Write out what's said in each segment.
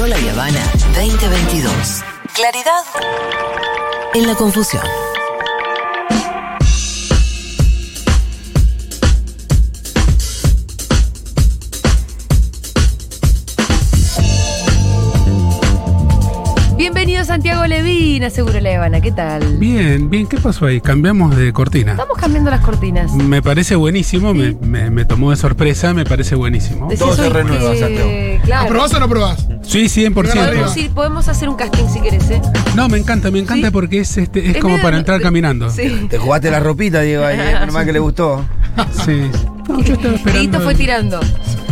Seguro La Habana 2022. Claridad en la confusión. Santiago Levina, Seguro La Habana, ¿qué tal? Bien, bien, ¿qué pasó ahí? Cambiamos de cortina. Estamos cambiando las cortinas. Me parece buenísimo, me, me- me tomó de sorpresa, me parece buenísimo. Decís Todo se renueva, que- Santiago. Claro. ¿Aprobás o no aprobás? Sí, 100%. Podemos, ir- podemos hacer un casting si querés, ¿eh? No, me encanta, me encanta ¿Sí? porque es este es Es como para entrar caminando. Sí. Sí. Te jugaste la ropita, Diego, ahí, menos mal que le gustó. No, yo estaba esperando. Dieguito fue tirando.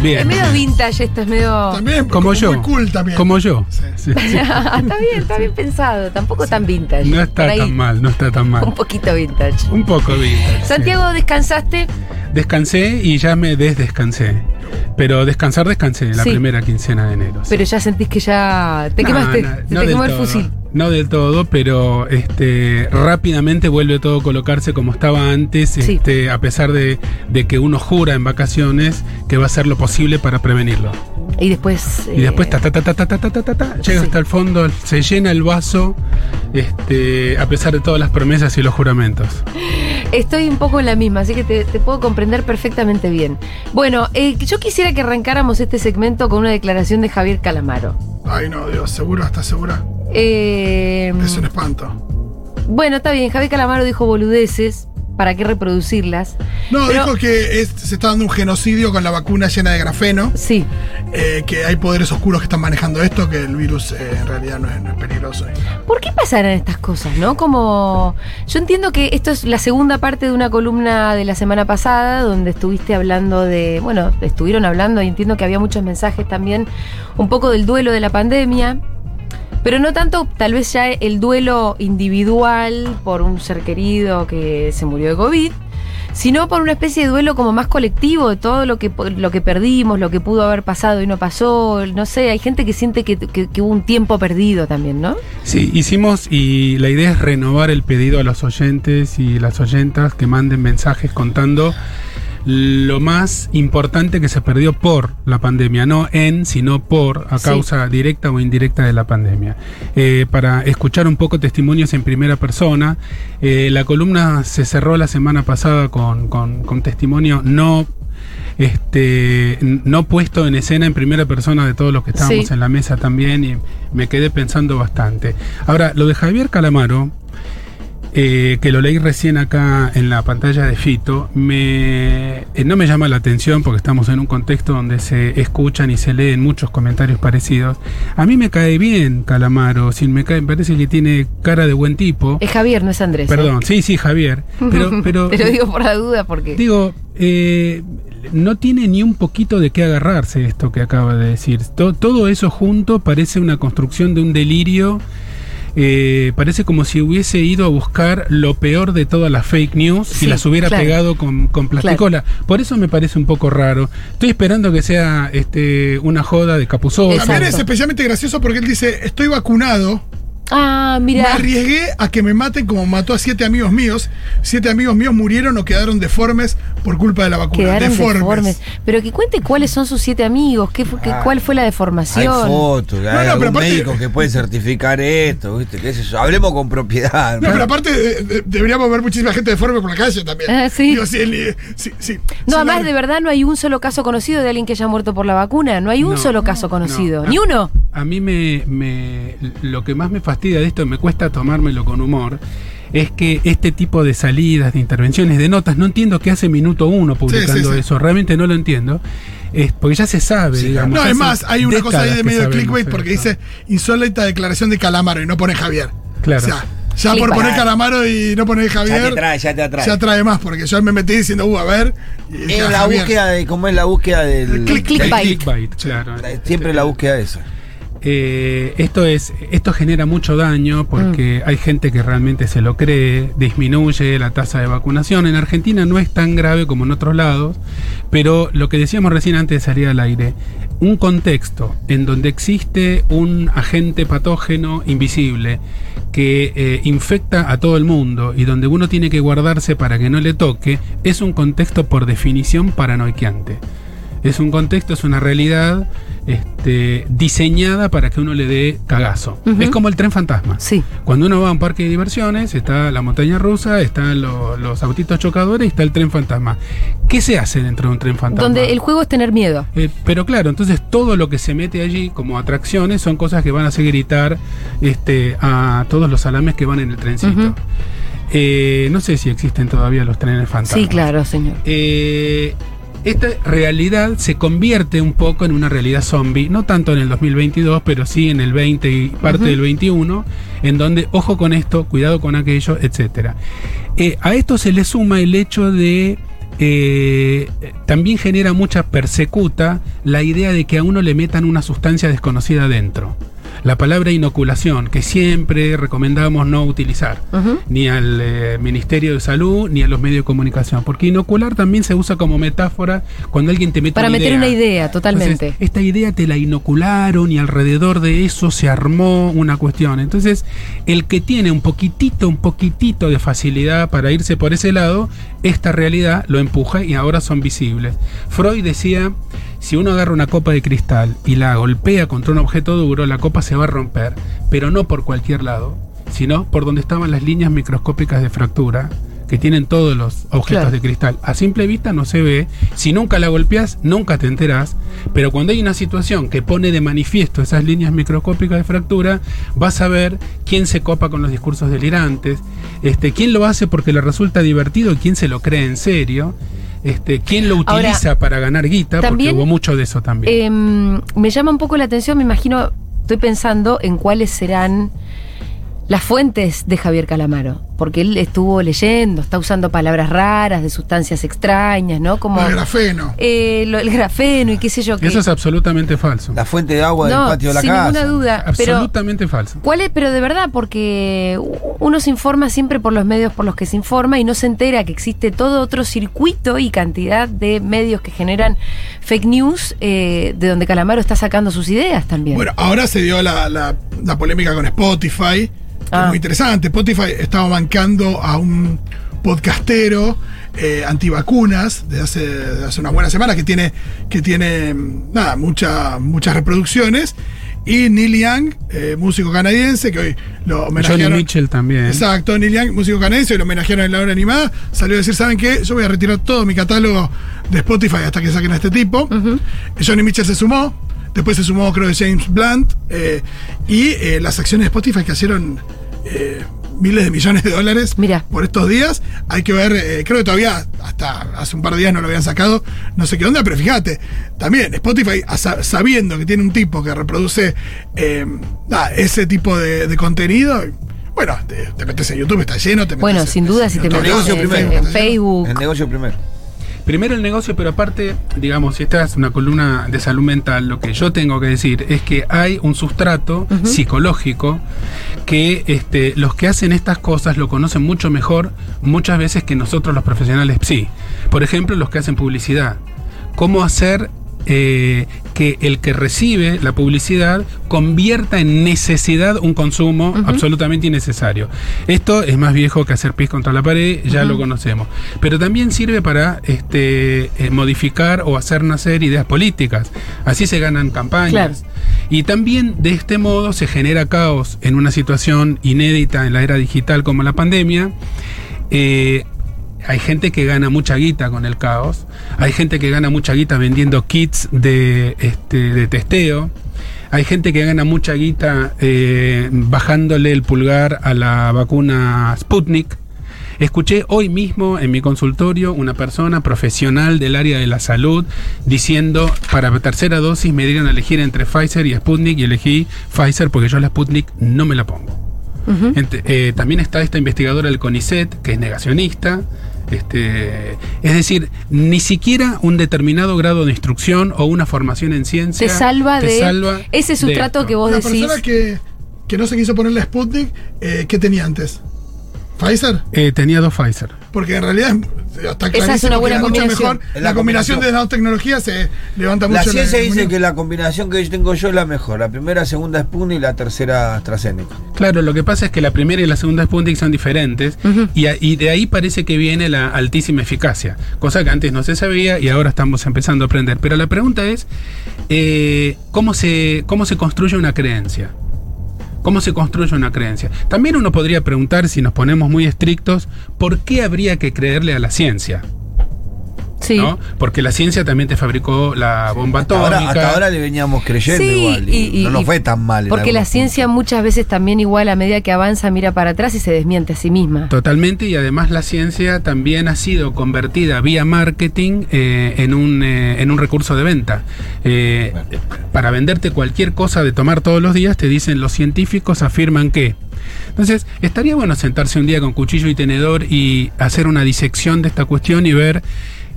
Bien. Es medio vintage esto, es medio. También, Como yo. Muy cool también. Como yo. Sí, sí. está bien, está bien pensado. Tampoco tan vintage. No está tan mal, no está tan Un mal. poquito vintage. Un poco vintage, sí. Santiago, ¿descansaste? Descansé y ya me desdescansé. Pero descansar descansé la Sí. primera quincena de enero. sí. Pero ya sentís que ya te No, quemaste. no, te quemó el todo, fusil. No del todo, pero este rápidamente vuelve todo a colocarse como estaba antes, Sí. este, a pesar de, de que uno jura en vacaciones que va a hacer lo posible para prevenirlo. Y después. Y eh, después ta ta ta ta ta ta ta ta, ta, llega hasta el fondo, se llena el vaso, este, a pesar de todas las promesas y los juramentos. Estoy un poco en la misma, así que te, te puedo comprender perfectamente bien. Bueno, eh, yo quisiera que arrancáramos este segmento con una declaración de Javier Calamaro. Ay, no, Dios, seguro, ¿estás segura? Eh, Es un espanto. bueno, está bien, Javier Calamaro dijo boludeces, ¿para qué reproducirlas? No, Pero- dijo que es- se está dando un genocidio con la vacuna llena de grafeno, Sí, eh, que hay poderes oscuros que están manejando esto, que el virus eh, en realidad no es, no es peligroso. ¿por qué pasarán estas cosas, no? Como yo entiendo que esto es la segunda parte de una columna de la semana pasada donde estuviste hablando de, bueno, estuvieron hablando y entiendo que había muchos mensajes también un poco del duelo de la pandemia. Pero no tanto tal vez ya el duelo individual por un ser querido que se murió de COVID, sino por una especie de duelo como más colectivo de todo lo que, lo que perdimos, lo que pudo haber pasado y no pasó. No sé, hay gente que siente que, que- que hubo un tiempo perdido también, ¿no? Sí, hicimos y la idea es renovar el pedido a los oyentes y las oyentas que manden mensajes contando lo más importante que se perdió por la pandemia, no en, sino por, a Sí. causa directa o indirecta de la pandemia. Eh, para escuchar un poco testimonios en primera persona, eh, la columna se cerró la semana pasada con, con- con testimonio no este no puesto en escena en primera persona de todos los que estábamos Sí. en la mesa también y me quedé pensando bastante. Ahora, lo de Javier Calamaro, eh, que lo leí recién acá en la pantalla de Fito, me, eh, no me llama la atención porque estamos en un contexto donde se escuchan y se leen muchos comentarios parecidos. A mí me cae bien Calamaro, si me cae, me parece que tiene cara de buen tipo. Es Javier, no es Andrés. ¿eh? Perdón, sí, sí, Javier. Pero, pero Te lo digo por la duda porque. Digo, eh, no tiene ni un poquito de qué agarrarse esto que acaba de decir. To- todo eso junto parece una construcción de un delirio. Eh, parece como si hubiese ido a buscar lo peor de todas las fake news Sí, y las hubiera claro. pegado con, con plasticola. Por eso me parece un poco raro. Estoy esperando que sea este, una joda de. Exacto. También es especialmente gracioso porque él dice, estoy vacunado, Ah, me mira. arriesgué a que me maten como mató a siete amigos míos. Siete amigos míos murieron o quedaron deformes por culpa de la vacuna. Quedaron deformes. deformes. Pero que cuente cuáles son sus siete amigos, qué fue, qué- Ah. cuál fue la Hay deformación. fotos, hay No, no, pero algún aparte- médico que puede certificar esto, ¿viste? ¿Qué sé yo? Hablemos con propiedad. No, pero aparte eh, de- deberíamos ver muchísima gente deforme por la calle también. Ah, sí. Digo, sí, el- sí, sí. No, Sí, además de verdad no hay un solo caso conocido de alguien que haya muerto por la vacuna. No hay un No, solo caso conocido. no. Ni uno. A mí me, me- lo que más me fastidia de esto, me cuesta tomármelo con humor, es que este tipo de salidas, de intervenciones, de notas, no entiendo qué hace minuto uno publicando Sí, sí, sí. eso, realmente no lo entiendo, es porque ya se sabe, digamos. No, es más, hay una cosa ahí de que medio de clickbait porque dice insólita declaración de Calamaro y no pone Javier. Claro. O sea, ya por poner Calamaro y no poner Javier. Ya te atrae, ya te atrae. Ya atrae más, porque yo me metí diciendo, uh, a ver. Es ah, la Javier. búsqueda de, ¿cómo es la búsqueda del. El click- del- El clickbait. clickbait, claro. Siempre la búsqueda de eso. Eh, esto es esto genera mucho daño Mm. porque hay gente que realmente se lo cree, disminuye la tasa de vacunación. En Argentina no es tan grave como en otros lados, pero lo que decíamos recién antes de salir al aire, un contexto en donde existe un agente patógeno invisible que eh, infecta a todo el mundo y donde uno tiene que guardarse para que no le toque, es un contexto por definición paranoiqueante. Es un contexto, es una realidad este, diseñada para que uno le dé cagazo. Es como el tren fantasma. Sí. Cuando uno va a un parque de diversiones, está la montaña rusa, están lo- los autitos chocadores y está el tren fantasma. ¿Qué se hace dentro de un tren fantasma? Donde el juego es tener miedo. Eh, pero claro, entonces todo lo que se mete allí como atracciones son cosas que van a hacer gritar este, a todos los salames que van en el trencito. Eh, no sé si existen todavía los trenes fantasmas. Sí, claro, señor. Eh, esta realidad se convierte un poco en una realidad zombie, no tanto en el 2022, pero sí en el 20 y parte del 21, en donde ojo con esto, cuidado con aquello, etcétera. Eh, a esto se le suma el hecho de eh, también genera mucha persecuta la idea de que a uno le metan una sustancia desconocida dentro. La palabra inoculación, que siempre recomendamos no utilizar ni al eh, Ministerio de Salud ni a los medios de comunicación, porque inocular también se usa como metáfora cuando alguien te mete Para una meter idea. una idea, totalmente. Entonces, esta idea te la inocularon y alrededor de eso se armó una cuestión. Entonces, el que tiene un poquitito, un poquitito de facilidad para irse por ese lado, esta realidad lo empuja y ahora son visibles. Freud decía, si uno agarra una copa de cristal y la golpea contra un objeto duro, la copa se va a romper, pero no por cualquier lado, sino por donde estaban las líneas microscópicas de fractura que tienen todos los objetos Claro. de cristal. A simple vista no se ve. Si nunca la golpeas, nunca te enterás. Pero cuando hay una situación que pone de manifiesto esas líneas microscópicas de fractura, vas a ver quién se copa con los discursos delirantes, este, quién lo hace porque le resulta divertido y quién se lo cree en serio. Este, quién lo Ahora, utiliza para ganar guita, también, porque hubo mucho de eso también. Em, me llama un poco la atención, me imagino, estoy pensando en cuáles serán las fuentes de Javier Calamaro, porque él estuvo leyendo, está usando palabras raras, de sustancias extrañas, ¿no? Como El grafeno. eh, lo- el grafeno y qué sé yo. qué. Eso es absolutamente falso. La fuente de agua no, del patio de la sin casa. ninguna duda. Pero, absolutamente falso. ¿Cuál es? Pero de verdad, porque uno se informa siempre por los medios por los que se informa y no se entera que existe todo otro circuito y cantidad de medios que generan fake news eh, de donde Calamaro está sacando sus ideas también. Bueno, ahora se dio la, la- la polémica con Spotify, Ah. es muy interesante. Spotify estaba bancando a un podcastero eh, antivacunas de hace, de hace una buena semana que tiene, que tiene mm, nada, mucha- muchas reproducciones. Y Neil Young, eh, músico canadiense, que hoy lo homenajearon. Johnny Mitchell también. Exacto, Neil Young, músico canadiense, lo homenajearon en la hora animada. Salió a decir, ¿saben qué? Yo voy a retirar todo mi catálogo de Spotify hasta que saquen a este tipo. Johnny Mitchell se sumó. Después se sumó, creo, James Blunt. eh, y eh, las acciones de Spotify que hicieron eh, miles de millones de dólares Mira. por estos días. Hay que ver, eh, creo que todavía hasta hace un par de días no lo habían sacado, no sé qué onda, pero fíjate, también Spotify, sabiendo que tiene un tipo que reproduce eh, ese tipo de, de contenido, bueno, te, te metes en YouTube, está lleno, te metes bueno, en- sin duda, si te en metes negocio en, primero. en Facebook. El negocio primero. Primero el negocio, pero aparte, digamos, si esta es una columna de salud mental, lo que yo tengo que decir es que hay un sustrato psicológico que este, los que hacen estas cosas lo conocen mucho mejor muchas veces que nosotros los profesionales sí. Por ejemplo, los que hacen publicidad. ¿Cómo hacer eh, que el que recibe la publicidad convierta en necesidad un consumo absolutamente innecesario. Esto es más viejo que hacer pis contra la pared, ya lo conocemos. Pero también sirve para este, eh, modificar o hacer nacer ideas políticas. Así se ganan campañas. Y también de este modo se genera caos en una situación inédita en la era digital como la pandemia. Eh, hay gente que gana mucha guita con el caos. Hay gente que gana mucha guita vendiendo kits de, este, de testeo. Hay gente que gana mucha guita eh, bajándole el pulgar a la vacuna Sputnik. Escuché hoy mismo en mi consultorio una persona profesional del área de la salud diciendo para tercera dosis me dieron a elegir entre Pfizer y Sputnik y elegí Pfizer porque yo la Sputnik no me la pongo. Eh, también está esta investigadora del CONICET, que es negacionista. Este, es decir, ni siquiera un determinado grado de instrucción o una formación en ciencia Te salva te de salva ese de sustrato esto. que vos La decís. persona que, que no se quiso poner la Sputnik, eh, ¿qué tenía antes? ¿Pfizer? Eh, tenía dos Pfizer. Porque en realidad Está Esa es clarísimo una buena combinación. mejor. La, la combinación combinación. de las dos tecnologías se levanta mucho La ciencia la dice que la combinación que yo tengo yo es la mejor. La primera, segunda Sputnik y la tercera AstraZeneca. Claro, lo que pasa es que la primera y la segunda Sputnik son diferentes y, a- y de ahí parece que viene la altísima eficacia, cosa que antes no se sabía y ahora estamos empezando a aprender. Pero la pregunta es, eh, ¿cómo, se, ¿cómo se construye una creencia? ¿Cómo se construye una creencia? También uno podría preguntar, si nos ponemos muy estrictos, ¿por qué habría que creerle a la ciencia? Sí. ¿no? Porque la ciencia también te fabricó la bomba Hasta atómica. ahora, hasta ahora le veníamos creyendo Sí, igual. Y, y- no nos y- fue tan mal. Porque la ciencia muchas veces también igual a medida que avanza mira para atrás y se desmiente a sí misma. Totalmente, y además la ciencia también ha sido convertida vía marketing eh, en, un, eh, en un recurso de venta. Eh, para venderte cualquier cosa de tomar todos los días, te dicen los científicos afirman que. Entonces, estaría bueno sentarse un día con cuchillo y tenedor y hacer una disección de esta cuestión y ver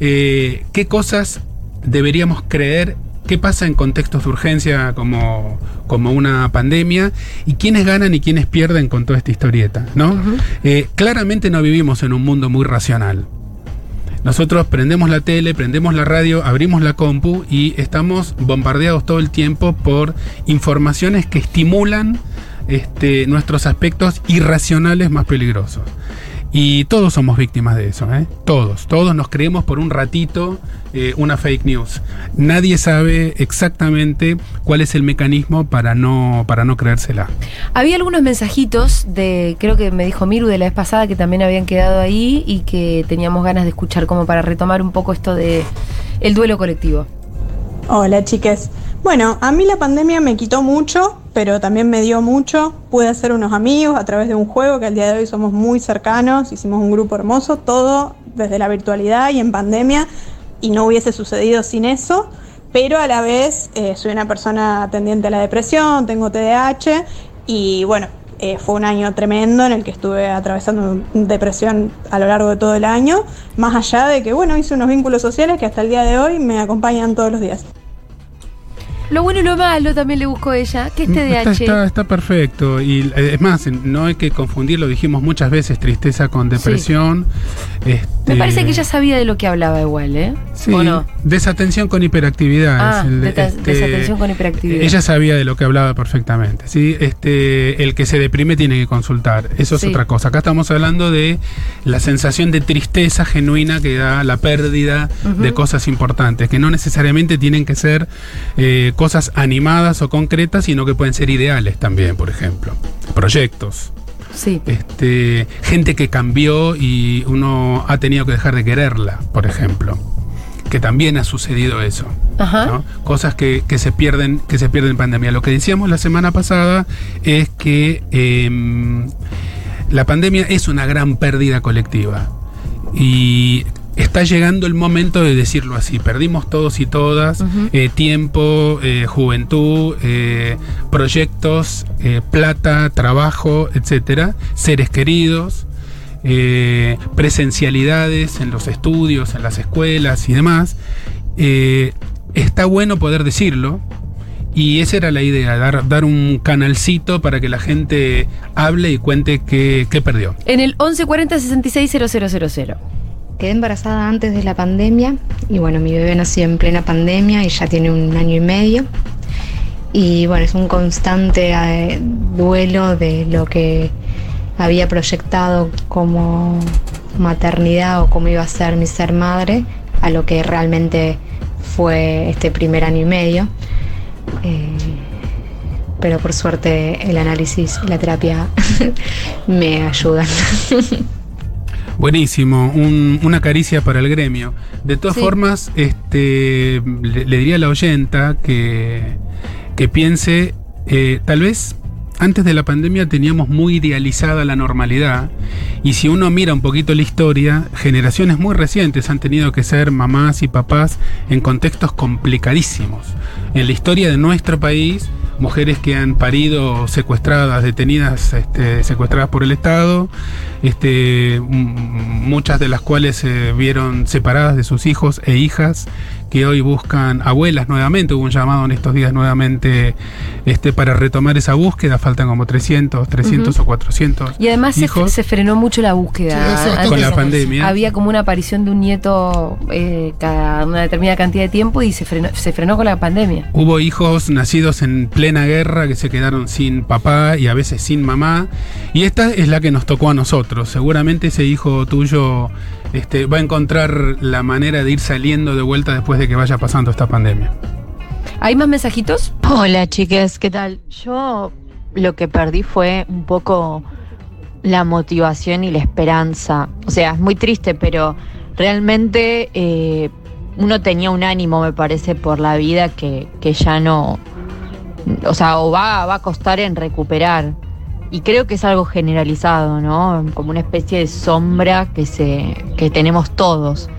eh, qué cosas deberíamos creer, qué pasa en contextos de urgencia como, como una pandemia y quiénes ganan y quiénes pierden con toda esta historieta, ¿no? Eh, claramente no vivimos en un mundo muy racional. Nosotros prendemos la tele, prendemos la radio, abrimos la compu y estamos bombardeados todo el tiempo por informaciones que estimulan este, nuestros aspectos irracionales más peligrosos. Y todos somos víctimas de eso, ¿eh? Todos, todos nos creemos por un ratito eh, una fake news. Nadie sabe exactamente cuál es el mecanismo para no, para no creérsela. Había algunos mensajitos de, creo que me dijo Miru de la vez pasada que también habían quedado ahí y que teníamos ganas de escuchar como para retomar un poco esto de el duelo colectivo. Hola chiques. Bueno, a mí la pandemia me quitó mucho, pero también me dio mucho. Pude hacer unos amigos a través de un juego que al día de hoy somos muy cercanos, hicimos un grupo hermoso, todo desde la virtualidad y en pandemia, y no hubiese sucedido sin eso. Pero a la vez eh, soy una persona tendiente a la depresión, tengo TDAH y bueno, eh, fue un año tremendo en el que estuve atravesando depresión a lo largo de todo el año, más allá de que bueno, hice unos vínculos sociales que hasta el día de hoy me acompañan todos los días. Lo bueno y lo malo también le buscó ella, que es Está, TDAH. está, está perfecto. Y eh, es más, no hay que confundir, lo dijimos muchas veces, tristeza con depresión. Este, Me parece que ella sabía de lo que hablaba igual, ¿eh? Sí, ¿O no? desatención con hiperactividad. Ah, el- este, desatención con hiperactividad. Ella sabía de lo que hablaba perfectamente. ¿sí? Este, el que se deprime tiene que consultar. Eso es Sí. otra cosa. Acá estamos hablando de la sensación de tristeza genuina que da la pérdida de cosas importantes, que no necesariamente tienen que ser eh, cosas animadas o concretas, sino que pueden ser ideales también, por ejemplo. Proyectos. Sí. Este, gente que cambió y uno ha tenido que dejar de quererla, por ejemplo. Que también ha sucedido eso. Ajá. ¿no? Cosas que, que se pierden, que se pierden en pandemia. Lo que decíamos la semana pasada es que em, la pandemia es una gran pérdida colectiva. Y está llegando el momento de decirlo así. Perdimos todos y todas eh, tiempo, eh, juventud, eh, proyectos, plata, trabajo, etcétera, seres queridos, presencialidades en los estudios, en las escuelas y demás. Está bueno poder decirlo. Y esa era la idea, dar, dar un canalcito para que la gente hable y cuente qué, qué perdió. En el 1140 660000. Quedé embarazada antes de la pandemia y bueno, mi bebé nació en plena pandemia y ya tiene un año y medio. Y bueno, es un constante eh, duelo de lo que había proyectado como maternidad o cómo iba a ser mi ser madre a lo que realmente fue este primer año y medio. Eh, pero por suerte el análisis y la terapia me ayudan. Buenísimo, un- una caricia para el gremio. De todas Sí. formas, este, le, le diría a la oyenta que, que piense, eh, tal vez antes de la pandemia teníamos muy idealizada la normalidad y si uno mira un poquito la historia, generaciones muy recientes han tenido que ser mamás y papás en contextos complicadísimos. En la historia de nuestro país, mujeres que han parido secuestradas, detenidas, este, secuestradas por el Estado, este, muchas de las cuales se vieron separadas de sus hijos e hijas que hoy buscan abuelas nuevamente. Hubo un llamado en estos días nuevamente este, para retomar esa búsqueda. Faltan como 300, 300 o 400. Y además se, hijos se frenó mucho la búsqueda. Sí, Antes con la pandemia. Había como una aparición de un nieto eh, cada una determinada cantidad de tiempo y se frenó, se frenó con la pandemia. Hubo hijos nacidos en plena guerra que se quedaron sin papá y a veces sin mamá. Y esta es la que nos tocó a nosotros. Seguramente ese hijo tuyo este, va a encontrar la manera de ir saliendo de vuelta después de que vaya pasando esta pandemia. ¿Hay más mensajitos? Hola chiques, ¿qué tal? Yo lo que perdí fue un poco la motivación y la esperanza. O sea, es muy triste, pero realmente eh, uno tenía un ánimo, me parece, por la vida que, que ya no, o sea, o va, va a costar en recuperar. Y creo que es algo generalizado, ¿no? Como una especie de sombra que, se, que tenemos todos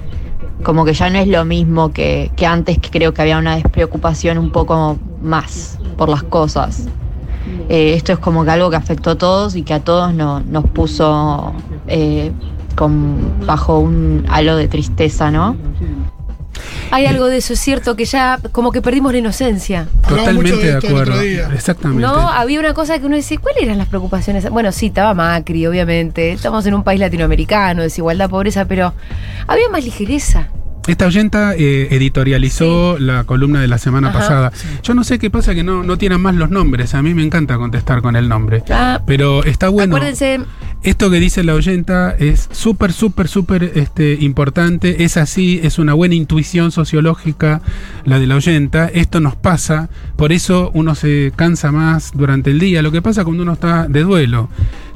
como que ya no es lo mismo que, que antes, que creo que había una despreocupación un poco más por las cosas. Eh, esto es como que algo que afectó a todos y que a todos no- nos puso eh, bajo un halo de tristeza, ¿no? Hay algo de eso, es cierto, que ya como que perdimos la inocencia. Totalmente de otro acuerdo. Exactamente. No, había una cosa que uno decía, ¿cuáles eran las preocupaciones? Bueno, sí, estaba Macri, obviamente. Estamos en un país latinoamericano, desigualdad, pobreza, pero había más ligereza. Esta oyenta eh, editorializó la columna de la semana Ajá. pasada. Yo no sé qué pasa que no, no tienen más los nombres. A mí me encanta contestar con el nombre. Ah, Pero está bueno. Acuérdense, Esto que dice la oyenta es súper, súper, súper este, importante. Es así, es una buena intuición sociológica la de la oyenta. Esto nos pasa, por eso uno se cansa más durante el día. Lo que pasa cuando uno está de duelo.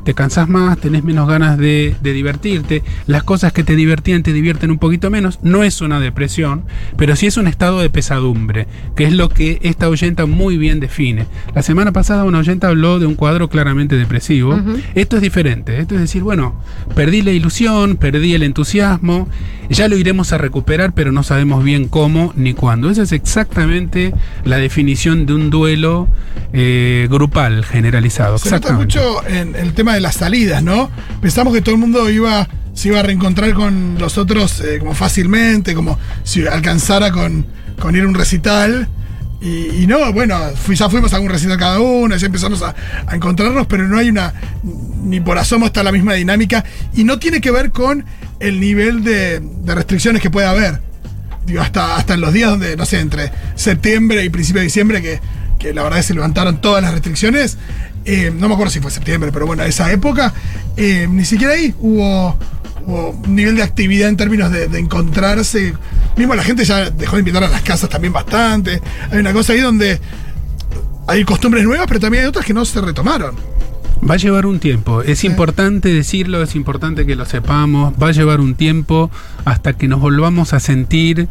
Te cansás más, tenés menos ganas de, de divertirte. Las cosas que te divertían te divierten un poquito menos. No es una depresión, pero sí es un estado de pesadumbre, que es lo que esta oyenta muy bien define. La semana pasada una oyenta habló de un cuadro claramente depresivo. Esto es diferente. Esto es decir, bueno, perdí la ilusión, perdí el entusiasmo, ya lo iremos a recuperar, pero no sabemos bien cómo ni cuándo. Esa es exactamente la definición de un duelo eh, grupal generalizado. Se nota mucho en el tema de las salidas, ¿no? Pensamos que todo el mundo iba, se iba a reencontrar con los otros eh, como fácilmente, como si alcanzara con, con ir a un recital. Y, no, bueno, fui- ya fuimos a un recital cada uno, ya empezamos a, encontrarnos, pero no hay una, ni por asomo está la misma dinámica. Y no tiene que ver con el nivel de, de restricciones que puede haber. Digo, hasta, hasta en los días donde, no sé, entre septiembre y principio de diciembre, que, que la verdad es que se levantaron todas las restricciones. Eh, no me acuerdo si fue septiembre, pero bueno, esa época, eh, ni siquiera ahí hubo, hubo un nivel de actividad en términos de, de encontrarse. Mismo la gente ya dejó de invitar a las casas también bastante. Hay una cosa ahí donde hay costumbres nuevas, pero también hay otras que no se retomaron. Va a llevar un tiempo. Es importante decirlo, es importante que lo sepamos. Va a llevar un tiempo hasta que nos volvamos a sentir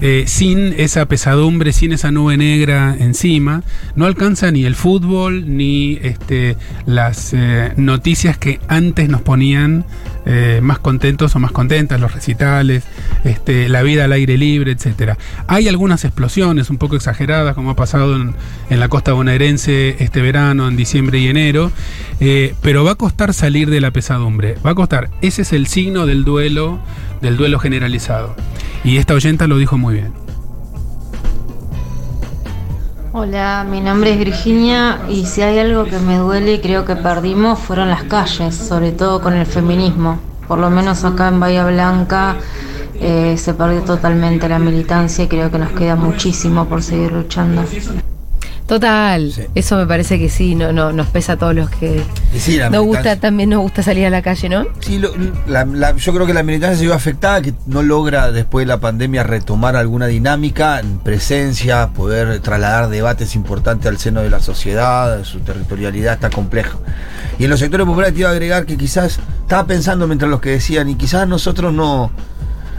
eh, sin esa pesadumbre, sin esa nube negra encima. No alcanza ni el fútbol ni este, las eh, noticias que antes nos ponían eh, más contentos o más contentas, los recitales, este, la vida al aire libre, etcétera. Hay algunas explosiones un poco exageradas, como ha pasado en, en la costa bonaerense este verano, en diciembre y enero, pero va a costar salir de la pesadumbre. Va a costar. Ese es el signo del duelo, del duelo generalizado. Y esta oyenta lo dijo muy bien. Hola, mi nombre es Virginia y si hay algo que me duele y creo que perdimos fueron las calles, sobre todo con el feminismo. Por lo menos acá en Bahía Blanca eh, se perdió totalmente la militancia y creo que nos queda muchísimo por seguir luchando. Total. Sí. Eso me parece que sí, no, no, nos pesa a todos los que sí, nos gusta, también nos gusta salir a la calle, ¿no? Sí, lo- la- la- yo creo que la militancia se vio afectada, que no logra después de la pandemia retomar alguna dinámica, en presencia, poder trasladar debates importantes al seno de la sociedad, su territorialidad está compleja. Y en los sectores populares te iba a agregar que quizás, estaba pensando mientras los que decían, y quizás nosotros no,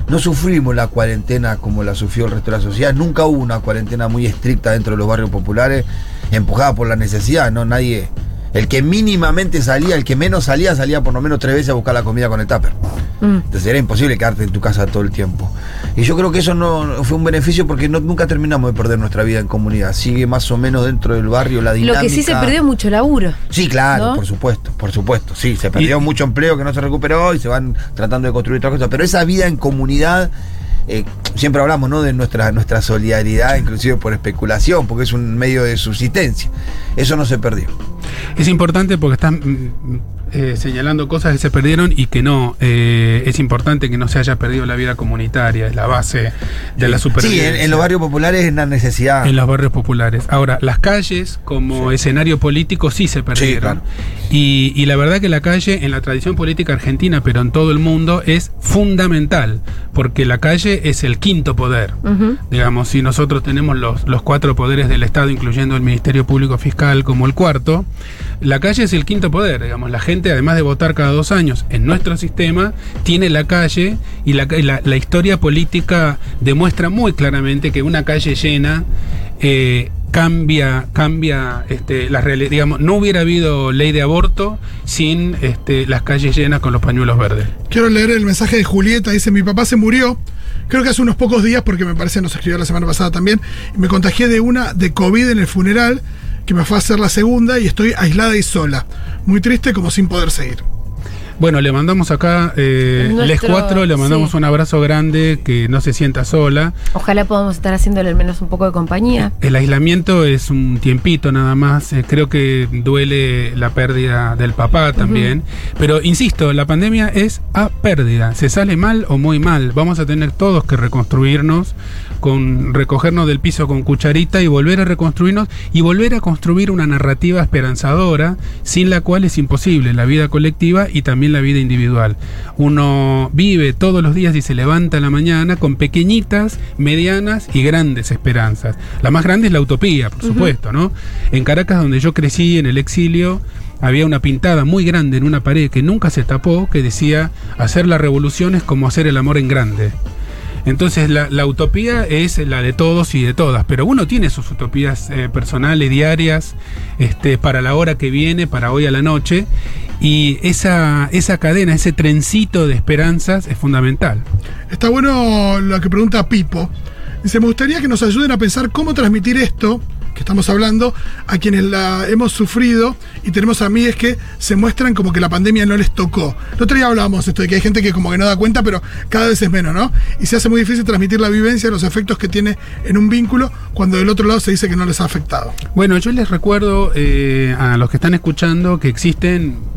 no sufrimos la cuarentena como la sufrió el resto de la sociedad, nunca hubo una cuarentena muy estricta dentro de los barrios populares, empujada por la necesidad, ¿no? Nadie... El que mínimamente salía, el que menos salía, salía por lo menos tres veces a buscar la comida con el tupper. Mm. Entonces era imposible quedarte en tu casa todo el tiempo. Y yo creo que eso no fue un beneficio porque no- nunca terminamos de perder nuestra vida en comunidad. Sigue más o menos dentro del barrio la dinámica. Lo que sí se perdió mucho laburo. Sí, claro, ¿no? por supuesto, por supuesto. Sí, se perdió Y- mucho empleo que no se recuperó y se van tratando de construir otras cosas. Pero esa vida en comunidad eh, siempre hablamos ¿no? de nuestra, nuestra solidaridad, inclusive por especulación, porque es un medio de subsistencia. Eso no se perdió. Es importante porque están mm, eh, señalando cosas que se perdieron y que no. Eh, es importante que no se haya perdido la vida comunitaria, es la base de la Sí, supervivencia. en, en los barrios populares es una necesidad. En los barrios populares. Ahora, las calles como escenario político sí se perdieron. claro. y, y la verdad que la calle en la tradición política argentina, pero en todo el mundo, es fundamental, porque la calle es el quinto poder. Digamos, si nosotros tenemos los, los cuatro poderes del Estado, incluyendo el Ministerio Público Fiscal como el cuarto, la calle es el quinto poder. Digamos, la gente, además de votar cada dos años en nuestro sistema, tiene la calle y la, historia política demuestra muy claramente que una calle llena eh, cambia, cambia este, la realidad. Digamos, no hubiera habido ley de aborto sin este, las calles llenas con los pañuelos verdes. Quiero leer el mensaje de Julieta. Dice, mi papá se murió. Creo que hace unos pocos días, porque me parece nos escribió la semana pasada también. Me contagié de una de COVID en el funeral, que me fue a hacer la segunda y estoy aislada y sola. Muy triste como sin poder seguir. Bueno, le mandamos acá, eh, Nuestro- les cuatro, le mandamos sí. un abrazo grande, que no se sienta sola. Ojalá podamos estar haciéndole al menos un poco de compañía. El aislamiento es un tiempito nada más, eh, creo que duele la pérdida del papá también, pero insisto, la pandemia es a pérdida, se sale mal o muy mal, vamos a tener todos que reconstruirnos, con recogernos del piso con cucharita y volver a reconstruirnos y volver a construir una narrativa esperanzadora, sin la cual es imposible la vida colectiva y también la vida individual. Uno vive todos los días y se levanta en la mañana con pequeñitas, medianas y grandes esperanzas. La más grande es la utopía, por supuesto, ¿no? En Caracas, donde yo crecí en el exilio, había una pintada muy grande en una pared que nunca se tapó que decía hacer la revolución es como hacer el amor en grande. Entonces la, utopía es la de todos y de todas, pero uno tiene sus utopías eh, personales, diarias, este, para la hora que viene, para hoy a la noche, y esa, esa cadena, ese trencito de esperanzas es fundamental. Está bueno lo que pregunta Pipo. Dice, me gustaría que nos ayuden a pensar cómo transmitir esto que estamos hablando a quienes la hemos sufrido y tenemos amigas que se muestran como que la pandemia no les tocó. El otro día hablábamos esto de que hay gente que como que no da cuenta, pero cada vez es menos, ¿no? Y se hace muy difícil transmitir la vivencia, los efectos que tiene en un vínculo cuando del otro lado se dice que no les ha afectado. Bueno, yo les recuerdo eh, a los que están escuchando que existen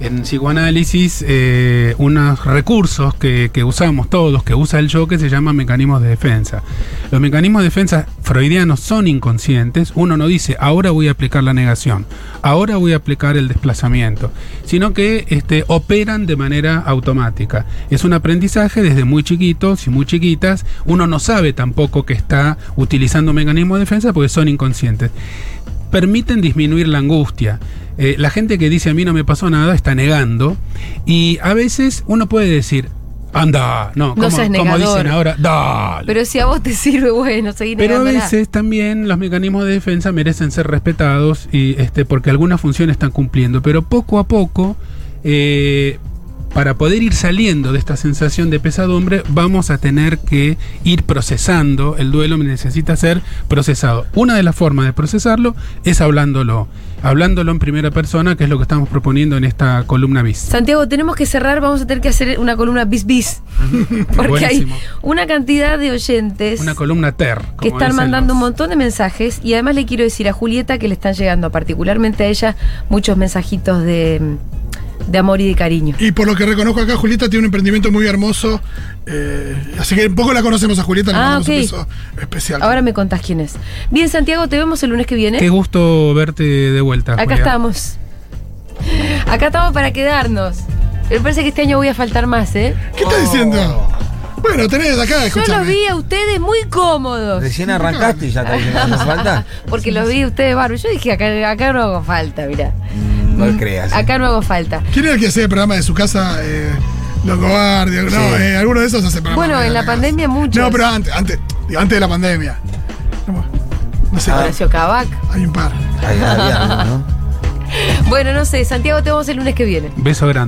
en psicoanálisis eh, unos recursos que, usamos todos, que usa el yo, que se llaman mecanismos de defensa. Los mecanismos de defensa freudianos son inconscientes. Uno no dice, ahora voy a aplicar la negación, ahora voy a aplicar el desplazamiento, sino que este, operan de manera automática. Es un aprendizaje desde muy chiquitos y muy chiquitas. Uno no sabe tampoco que está utilizando un mecanismo de defensa porque son inconscientes permiten disminuir la angustia. Eh, la gente que dice a mí no me pasó nada está negando. Y a veces uno puede decir, anda, no, como, dicen ahora, dale. Pero si a vos te sirve, bueno, seguir Pero a veces también los mecanismos de defensa merecen ser respetados y este porque algunas funciones están cumpliendo, pero poco a poco eh, para poder ir saliendo de esta sensación de pesadumbre, vamos a tener que ir procesando. El duelo necesita ser procesado. Una de las formas de procesarlo es hablándolo. Hablándolo en primera persona, que es lo que estamos proponiendo en esta columna bis. Santiago, tenemos que cerrar, vamos a tener que hacer una columna bis bis. Porque Buenísimo. hay una cantidad de oyentes Una columna ter. que están mandando un montón de mensajes y además le quiero decir a Julieta que le están llegando particularmente a ella muchos mensajitos de, de amor y de cariño. Y por lo que reconozco acá, Julieta tiene un emprendimiento muy hermoso. eh, así que poco la conocemos a Julieta, le Ah, mandamos un beso especial. Ahora me contás quién es. Bien, Santiago, te vemos el lunes que viene. Qué gusto verte de vuelta. Acá Julia. estamos. Acá estamos para quedarnos. Me parece que este año voy a faltar más, ¿eh? ¿Qué estás diciendo? Bueno, tenés acá, Yo los vi a ustedes muy cómodos. Recién arrancaste y ya te hace falta. Porque los vi a ustedes bárbaros. Yo dije, acá, acá no hago falta, mirá. Mm, No creas. Acá no hago falta. ¿Quién era el que hacía el programa de su casa? Eh, Longobardia, no, Sí. eh, alguno de esos hace programa. Bueno, en la pandemia muchos. No, pero antes, antes, digo, antes de la pandemia. No, no sé, Horacio Cabac. hay un par. Algo, ¿no? Bueno, no sé, Santiago, te vemos el lunes que viene. Beso grande.